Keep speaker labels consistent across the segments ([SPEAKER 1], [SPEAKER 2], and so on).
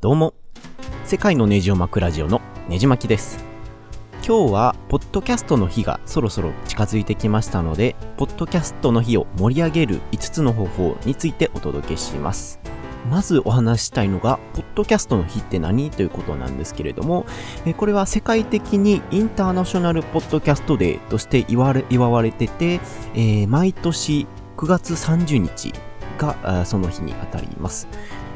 [SPEAKER 1] どうも、世界のネジを巻くラジオのネジ巻きです。今日は、ポッドキャストの日がそろそろ近づいてきましたので、ポッドキャストの日を盛り上げる5つの方法についてお届けします。まずお話したいのが、ポッドキャストの日って何ということなんですけれども、これは世界的にインターナショナルポッドキャストデーとして祝われ祝われてて、えー、毎年9月30日がその日にあたります。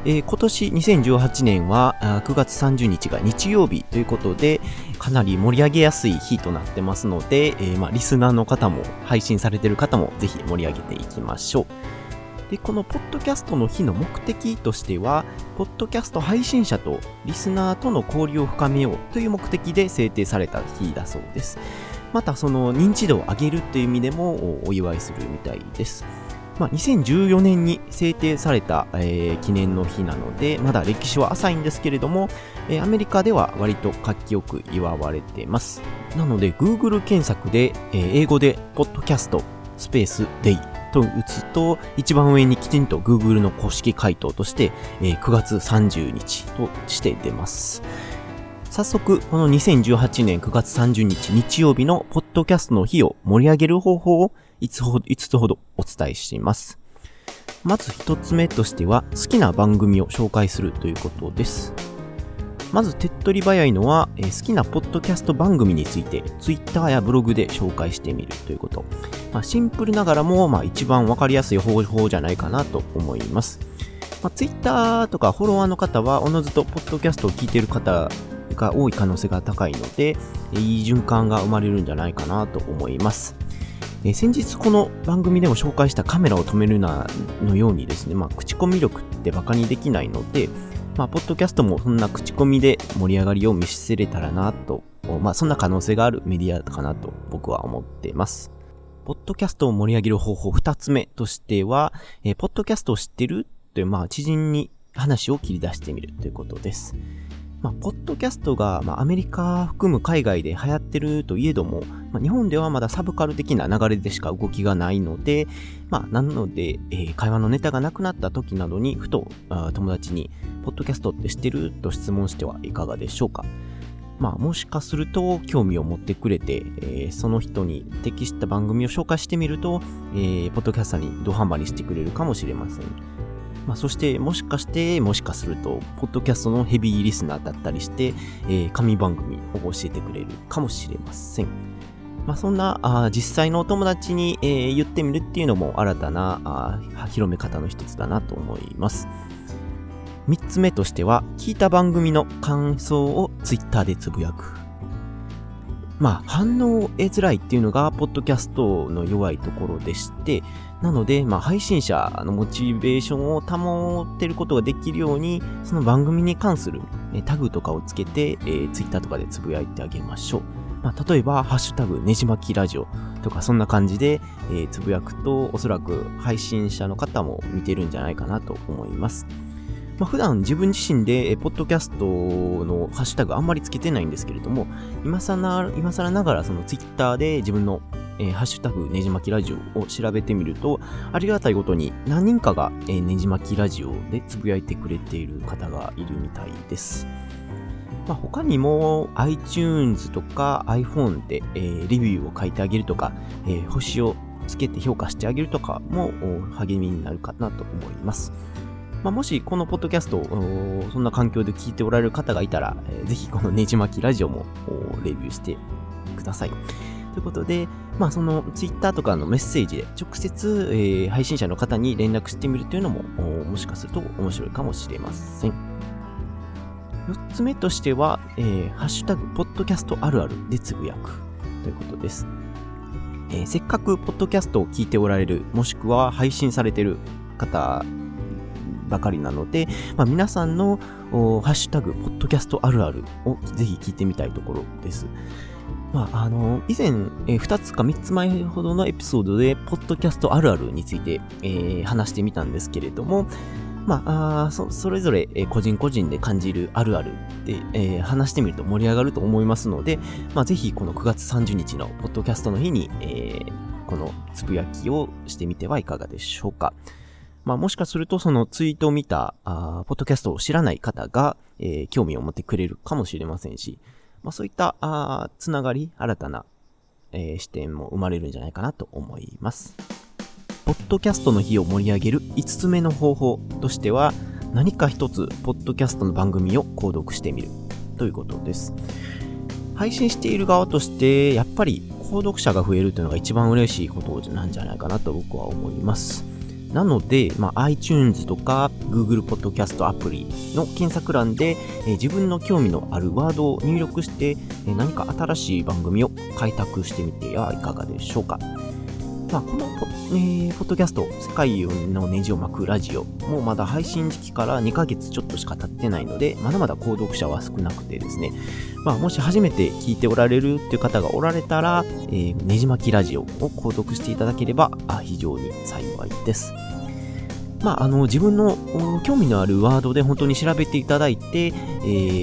[SPEAKER 1] えー、今年2018年は9月30日が日曜日ということで、かなり盛り上げやすい日となってますので、えー、まあ、リスナーの方も、配信されてる方もぜひ盛り上げていきましょう。で、このポッドキャストの日の目的としては、ポッドキャスト配信者とリスナーとの交流を深めようという目的で制定された日だそうです。また、その認知度を上げるという意味でもお祝いするみたいです。まあ、2014年に制定された、えー、記念の日なので、まだ歴史は浅いんですけれども、えー、アメリカでは割と活気よく祝われています。なので、Google 検索で、えー、英語で、ポッドキャスト、スペース、デイと打つと、一番上にきちんと Google の公式回答として、え、9月30日として出ます。早速、この2018年9月30日日曜日のポッドキャストの日を盛り上げる方法を5つほど ,5 つほどお伝えしています。まず1つ目としては、好きな番組を紹介するということです。まず手っ取り早いのは、え、好きなポッドキャスト番組について Twitter やブログで紹介してみるということ。まあ、シンプルながらも、まあ、一番わかりやすい方法じゃないかなと思います。まあ、Twitter とかフォロワーの方はおのずとポッドキャストを聞いている方が多い可能性が高いので、いい循環が生まれるんじゃないかなと思います。え先日この番組でも紹介したカメラを止めるなのようにですね、まあ、口コミ力って馬鹿にできないので、まあ、ポッドキャストもそんな口コミで盛り上がりを見せれたらなと、まあ、そんな可能性があるメディアかなと僕は思っています。ポッドキャストを盛り上げる方法二つ目としては、えー、ポッドキャストを知ってるという、まあ、知人に話を切り出してみるということです。まあ、ポッドキャストが、まあ、アメリカ含む海外で流行ってるといえども、まあ、日本ではまだサブカル的な流れでしか動きがないので、まあ、なので、えー、会話のネタがなくなった時などに、ふと友達に、ポッドキャストって知ってると質問してはいかがでしょうか。まあ、もしかすると興味を持ってくれて、えー、その人に適した番組を紹介してみると、えー、ポッドキャスターにドハマりしてくれるかもしれません。まあ、そしてもしかしてもしかするとポッドキャストのヘビーリスナーだったりして、えー、紙番組を教えてくれるかもしれません。まあ、そんなあ実際のお友達に、えー、言ってみるっていうのも新たなあ広め方の一つだなと思います。三つ目としては、聞いた番組の感想をツイッターでつぶやく。まあ、反応を得づらいっていうのが、ポッドキャストの弱いところでして、なので、まあ、配信者のモチベーションを保ってることができるように、その番組に関する、ね、タグとかをつけて、えー、Twitter とかでつぶやいてあげましょう。まあ、例えば、ハッシュタグ、ねじまきラジオとか、そんな感じで、えー、つぶやくと、おそらく配信者の方も見てるんじゃないかなと思います。まあ、普段自分自身で、ポッドキャストのハッシュタグあんまりつけてないんですけれども、今更、今更ながらそのツイッターで自分のえー、ハッシュタグねじまきラジオを調べてみると、ありがたいことに何人かが、えー、ねじまきラジオでつぶやいてくれている方がいるみたいです。まあ、他にも iTunes とか iPhone で、えー、レビューを書いてあげるとか、えー、星をつけて評価してあげるとかも励みになるかなと思います。まあ、もしこのポッドキャストをそんな環境で聞いておられる方がいたら、えー、ぜひこのねじまきラジオもレビューしてください。ということで、まあそのツイッターとかのメッセージで直接、えー、配信者の方に連絡してみるというのももしかすると面白いかもしれません。4つ目としては、えー、ハッシュタグ、ポッドキャストあるあるでつぶやくということです。えー、せっかくポッドキャストを聞いておられる、もしくは配信されてる方ばかりなので、まあ、皆さんのハッシュタグ、ポッドキャストあるあるをぜひ聞いてみたいところです。まあ、あの、以前、えー、2つか3つ前ほどのエピソードで、ポッドキャストあるあるについて、えー、話してみたんですけれども、まあ、あそそれぞれ、えー、個人個人で感じるあるあるで、えー、話してみると盛り上がると思いますので、まあ、ぜひこの9月30日のポッドキャストの日に、えー、このつぶやきをしてみてはいかがでしょうか。まあもしかするとそのツイートを見た、あポッドキャストを知らない方が、えー、興味を持ってくれるかもしれませんし、まあそういったあつながり、新たな、えー、視点も生まれるんじゃないかなと思います。ポッドキャストの日を盛り上げる5つ目の方法としては、何か一つ、ポッドキャストの番組を購読してみるということです。配信している側として、やっぱり購読者が増えるというのが一番嬉しいことなんじゃないかなと僕は思います。なので、まあ、iTunes とか Google Podcast アプリの検索欄で、えー、自分の興味のあるワードを入力して、えー、何か新しい番組を開拓してみてはいかがでしょうか。まあ、このポ,、えー、ポッドキャスト、世界のネジを巻くラジオもまだ配信時期から2ヶ月ちょっとしか経ってないので、まだまだ購読者は少なくてですね、まあ、もし初めて聞いておられるっていう方がおられたら、えー、ねじ巻きラジオを購読していただければあ非常に幸いです。まあ、あの、自分の興味のあるワードで本当に調べていただいて、え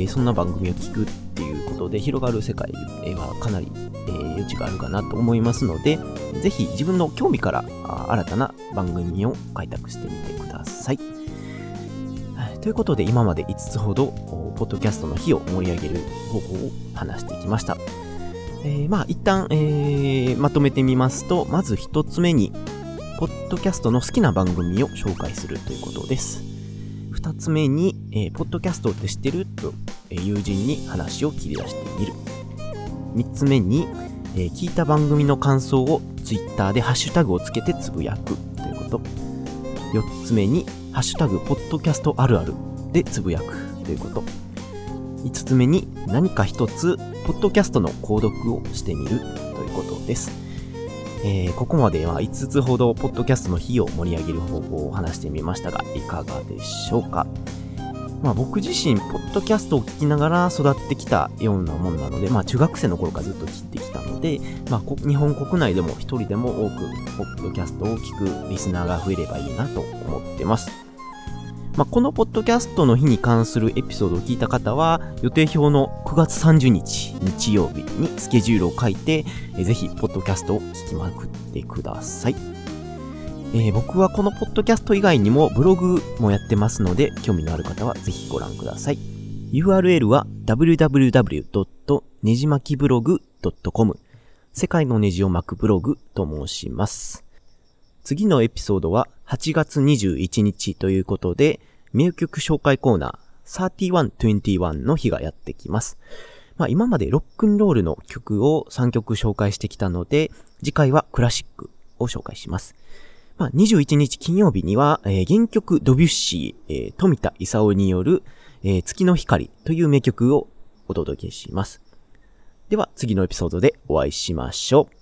[SPEAKER 1] ー、そんな番組を聞くっていうことで広がる世界はかなり、えー、余地があるかなと思いますので、ぜひ自分の興味から新たな番組を開拓してみてください。ということで今まで5つほど、ポッドキャストの日を盛り上げる方法を話してきました。えー、まあ一旦、えー、まとめてみますと、まず1つ目に、ポッドキャストの好きな番組を紹介するということです。2つ目に、えー、ポッドキャストって知ってると、え、友人に話を切り出してみる。3つ目に、えー、聞いた番組の感想を Twitter でハッシュタグをつけてつぶやくということ。4つ目に、ハッシュタグ、ポッドキャストあるあるでつぶやくということ。5つ目に、何か一つ、ポッドキャストの購読をしてみるということです。えー、ここまでは5つほどポッドキャストの日を盛り上げる方法を話してみましたが、いかがでしょうか？まあ僕自身、ポッドキャストを聞きながら育ってきたようなもんなので、まあ中学生の頃からずっと聞いてきたので、まあ日本国内でも一人でも多くポッドキャストを聞くリスナーが増えればいいなと思ってます。まあ、このポッドキャストの日に関するエピソードを聞いた方は、予定表の9月30日、日曜日にスケジュールを書いて、ぜひ、ポッドキャストを聞きまくってください。えー、僕はこのポッドキャスト以外にもブログもやってますので、興味のある方はぜひご覧ください。URL は www. ねじまきブログ .com 世界のネジを巻くブログと申します。次のエピソードは8月21日ということで、名曲紹介コーナー3121の日がやってきます。まあ今までロックンロールの曲を3曲紹介してきたので、次回はクラシックを紹介します。まあ21日金曜日には、えー、原曲ドビュッシー、えー、富田勲による、えー、月の光という名曲をお届けします。では次のエピソードでお会いしましょう。